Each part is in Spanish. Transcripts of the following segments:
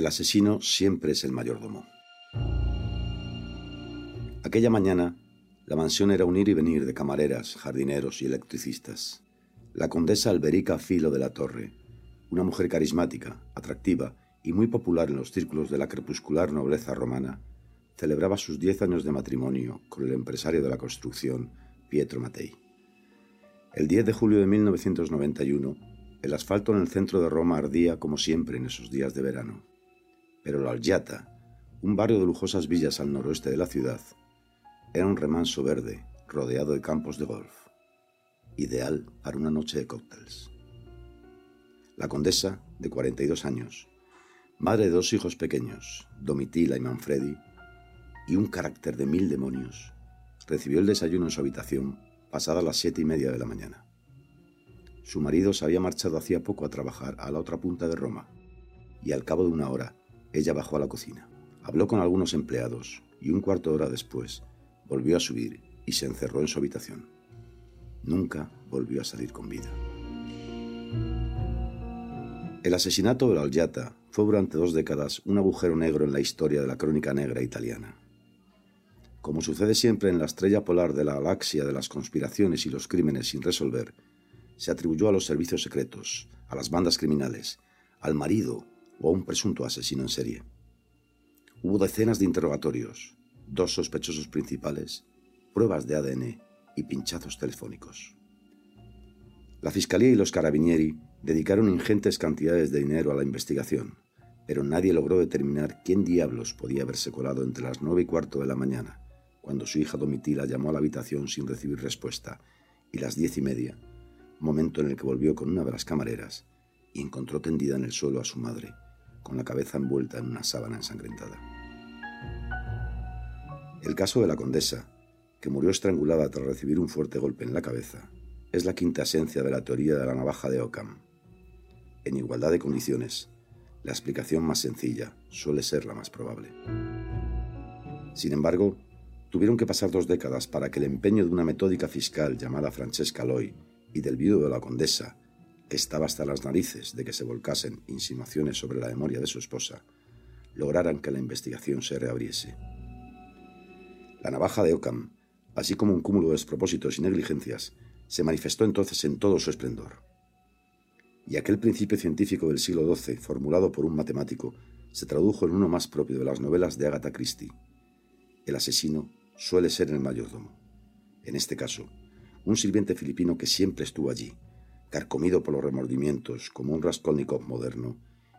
El asesino siempre es el mayordomo. Aquella mañana, la mansión era un ir y venir de camareras, jardineros y electricistas. La condesa Alberica Filo de la Torre, una mujer carismática, atractiva y muy popular en los círculos de la crepuscular nobleza romana, celebraba sus diez años de matrimonio con el empresario de la construcción, Pietro Mattei. El 10 de julio de 1991, el asfalto en el centro de Roma ardía como siempre en esos días de verano pero la Algiata, un barrio de lujosas villas al noroeste de la ciudad, era un remanso verde rodeado de campos de golf, ideal para una noche de cócteles. La condesa, de 42 años, madre de dos hijos pequeños, Domitila y Manfredi, y un carácter de mil demonios, recibió el desayuno en su habitación pasada las siete y media de la mañana. Su marido se había marchado hacía poco a trabajar a la otra punta de Roma, y al cabo de una hora ella bajó a la cocina, habló con algunos empleados y un cuarto de hora después volvió a subir y se encerró en su habitación. Nunca volvió a salir con vida. El asesinato de la Algiata fue durante dos décadas un agujero negro en la historia de la crónica negra italiana. Como sucede siempre en la estrella polar de la galaxia de las conspiraciones y los crímenes sin resolver, se atribuyó a los servicios secretos, a las bandas criminales, al marido o a un presunto asesino en serie. Hubo decenas de interrogatorios, dos sospechosos principales, pruebas de ADN y pinchazos telefónicos. La Fiscalía y los Carabinieri dedicaron ingentes cantidades de dinero a la investigación, pero nadie logró determinar quién diablos podía haberse colado entre las nueve y cuarto de la mañana, cuando su hija Domitila llamó a la habitación sin recibir respuesta, y las diez y media, momento en el que volvió con una de las camareras y encontró tendida en el suelo a su madre, con la cabeza envuelta en una sábana ensangrentada. El caso de la condesa, que murió estrangulada tras recibir un fuerte golpe en la cabeza, es la quinta esencia de la teoría de la navaja de Ockham. En igualdad de condiciones, la explicación más sencilla suele ser la más probable. Sin embargo, tuvieron que pasar dos décadas para que el empeño de una metódica fiscal llamada Francesca Loy y del viudo de la condesa estaba hasta las narices de que se volcasen insinuaciones sobre la memoria de su esposa, lograran que la investigación se reabriese. La navaja de Ockham, así como un cúmulo de despropósitos y negligencias, se manifestó entonces en todo su esplendor. Y aquel principio científico del siglo XII, formulado por un matemático, se tradujo en uno más propio de las novelas de Agatha Christie. El asesino suele ser el mayordomo. En este caso, un sirviente filipino que siempre estuvo allí, carcomido por los remordimientos como un Raskolnikov moderno,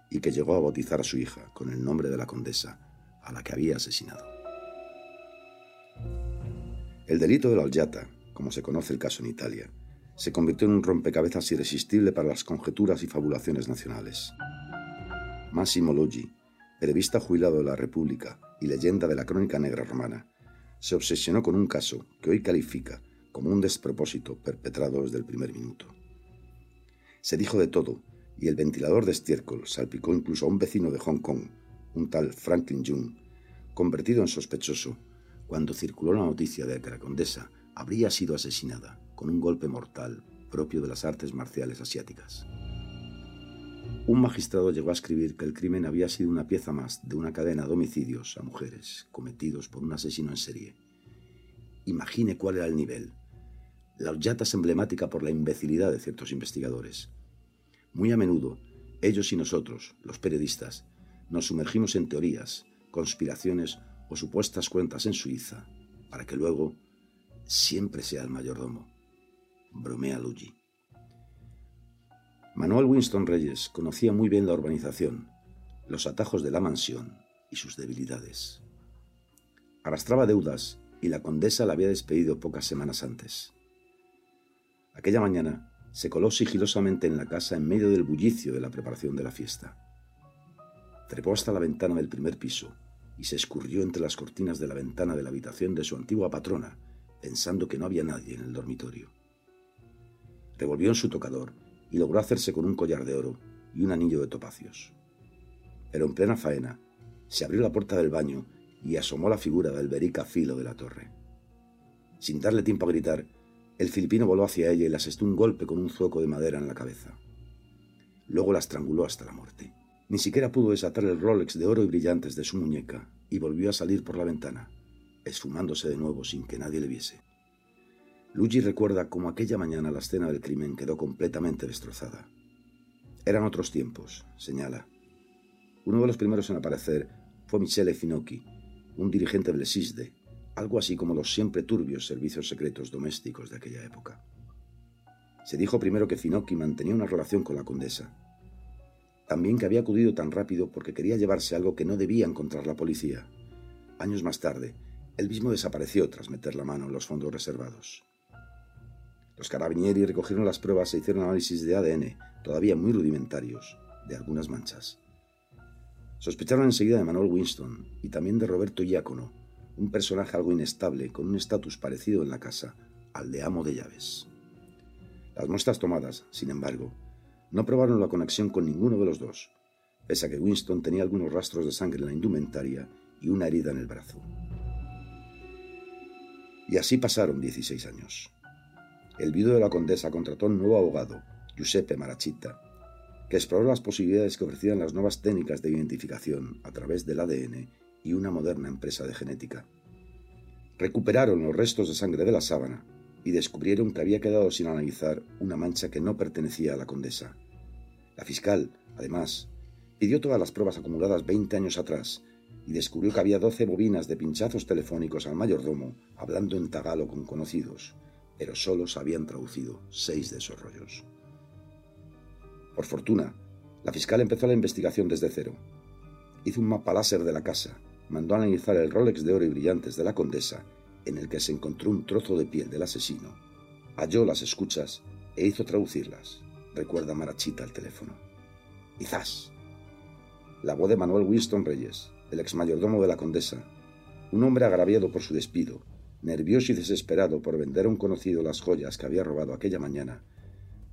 y que llegó a bautizar a su hija con el nombre de la condesa a la que había asesinado. El delito de la Oljata, como se conoce el caso en Italia, se convirtió en un rompecabezas irresistible para las conjeturas y fabulaciones nacionales. Massimo Loggi, periodista jubilado de la República y leyenda de la crónica negra romana, se obsesionó con un caso que hoy califica como un despropósito perpetrado desde el primer minuto. Se dijo de todo, y el ventilador de estiércol salpicó incluso a un vecino de Hong Kong, un tal Franklin Jung, convertido en sospechoso cuando circuló la noticia de que la condesa habría sido asesinada con un golpe mortal propio de las artes marciales asiáticas. Un magistrado llegó a escribir que el crimen había sido una pieza más de una cadena de homicidios a mujeres cometidos por un asesino en serie. Imagine cuál era el nivel, la horchata es emblemática por la imbecilidad de ciertos investigadores. Muy a menudo, ellos y nosotros, los periodistas, nos sumergimos en teorías, conspiraciones o supuestas cuentas en Suiza, para que luego siempre sea el mayordomo. Bromea Luigi. Manuel Winston Reyes conocía muy bien la urbanización, los atajos de la mansión y sus debilidades. Arrastraba deudas y la condesa la había despedido pocas semanas antes. Aquella mañana se coló sigilosamente en la casa en medio del bullicio de la preparación de la fiesta. Trepó hasta la ventana del primer piso y se escurrió entre las cortinas de la ventana de la habitación de su antigua patrona, pensando que no había nadie en el dormitorio. Revolvió en su tocador y logró hacerse con un collar de oro y un anillo de topacios. Pero en plena faena, se abrió la puerta del baño y asomó la figura del Berica Filo de la torre. Sin darle tiempo a gritar, el filipino voló hacia ella y le asestó un golpe con un zueco de madera en la cabeza. Luego la estranguló hasta la muerte. Ni siquiera pudo desatar el Rolex de oro y brillantes de su muñeca y volvió a salir por la ventana, esfumándose de nuevo sin que nadie le viese. Luigi recuerda cómo aquella mañana la escena del crimen quedó completamente destrozada. Eran otros tiempos, señala. Uno de los primeros en aparecer fue Michele Finocchi, un dirigente del SISDE, algo así como los siempre turbios servicios secretos domésticos de aquella época. Se dijo primero que Finocchi mantenía una relación con la condesa, también que había acudido tan rápido porque quería llevarse algo que no debía encontrar la policía. Años más tarde, él mismo desapareció tras meter la mano en los fondos reservados. Los carabinieri recogieron las pruebas e hicieron análisis de ADN, todavía muy rudimentarios, de algunas manchas. Sospecharon enseguida de Manuel Winston y también de Roberto Iácono, un personaje algo inestable con un estatus parecido en la casa al de amo de llaves. Las muestras tomadas, sin embargo, no probaron la conexión con ninguno de los dos, pese a que Winston tenía algunos rastros de sangre en la indumentaria y una herida en el brazo. Y así pasaron 16 años. El viudo de la condesa contrató un nuevo abogado, Giuseppe Marachita, que exploró las posibilidades que ofrecían las nuevas técnicas de identificación a través del ADN y una moderna empresa de genética. Recuperaron los restos de sangre de la sábana y descubrieron que había quedado sin analizar una mancha que no pertenecía a la condesa. La fiscal, además, pidió todas las pruebas acumuladas 20 años atrás y descubrió que había 12 bobinas de pinchazos telefónicos al mayordomo hablando en tagalo con conocidos, pero solo se habían traducido seis de esos rollos. Por fortuna, la fiscal empezó la investigación desde cero. Hizo un mapa láser de la casa, mandó a analizar el Rolex de oro y brillantes de la condesa en el que se encontró un trozo de piel del asesino, halló las escuchas e hizo traducirlas, recuerda Marachita al teléfono. Quizás. La voz de Manuel Winston Reyes, el ex mayordomo de la condesa, un hombre agraviado por su despido, nervioso y desesperado por vender a un conocido las joyas que había robado aquella mañana,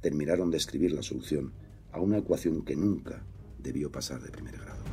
terminaron de escribir la solución a una ecuación que nunca debió pasar de primer grado.